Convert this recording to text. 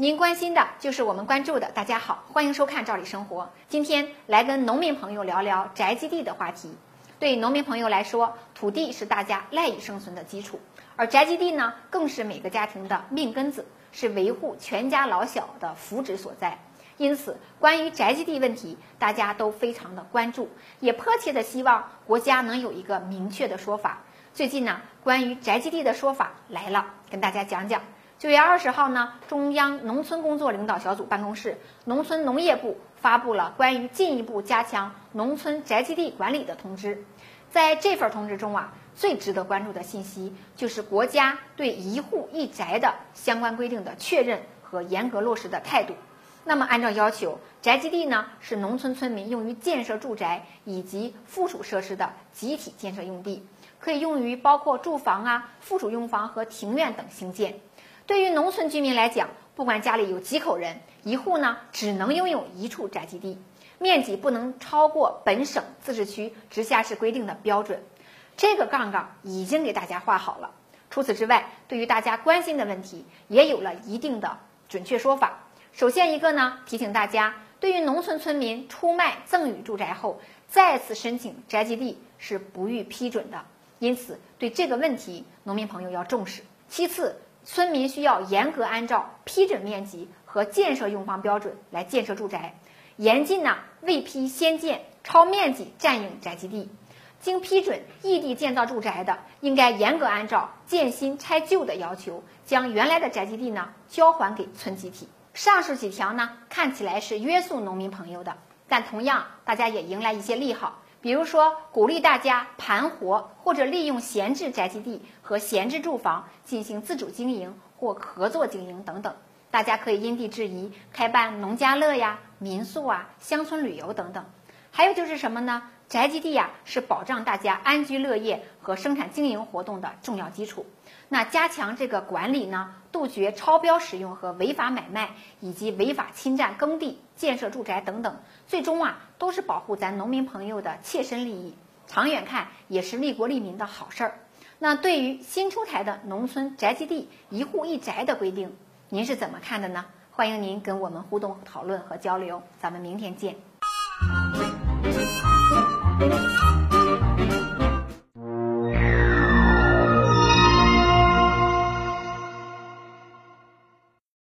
您关心的就是我们关注的。大家好，欢迎收看《赵理生活》。今天来跟农民朋友聊聊宅基地的话题。对农民朋友来说，土地是大家赖以生存的基础，而宅基地呢，更是每个家庭的命根子，是维护全家老小的福祉所在。因此，关于宅基地问题，大家都非常的关注，也迫切的希望国家能有一个明确的说法。最近呢，关于宅基地的说法来了，跟大家讲讲。九月二十号呢，中央农村工作领导小组办公室、农村农业部发布了关于进一步加强农村宅基地管理的通知。在这份通知中啊，最值得关注的信息就是国家对一户一宅的相关规定的确认和严格落实的态度。那么，按照要求，宅基地呢是农村村民用于建设住宅以及附属设施的集体建设用地，可以用于包括住房啊、附属用房和庭院等兴建。对于农村居民来讲，不管家里有几口人，一户呢只能拥有一处宅基地，面积不能超过本省、自治区、直辖市规定的标准。这个杠杠已经给大家画好了。除此之外，对于大家关心的问题，也有了一定的准确说法。首先一个呢，提醒大家，对于农村村民出卖赠与住宅后再次申请宅基地是不予批准的，因此对这个问题，农民朋友要重视。其次，村民需要严格按照批准面积和建设用房标准来建设住宅，严禁呢未批先建、超面积占用宅基地。经批准异地建造住宅的，应该严格按照建新拆旧的要求，将原来的宅基地呢交还给村集体。上述几条呢看起来是约束农民朋友的，但同样大家也迎来一些利好。比如说，鼓励大家盘活或者利用闲置宅基地和闲置住房进行自主经营或合作经营等等。大家可以因地制宜开办农家乐呀、民宿啊、乡村旅游等等。还有就是什么呢？宅基地呀是保障大家安居乐业和生产经营活动的重要基础。那加强这个管理呢，杜绝超标使用和违法买卖，以及违法侵占耕地、建设住宅等等，最终啊都是保护咱农民朋友的切身利益，长远看也是利国利民的好事儿。那对于新出台的农村宅基地一户一宅的规定，您是怎么看的呢？欢迎您跟我们互动讨论和交流，咱们明天见。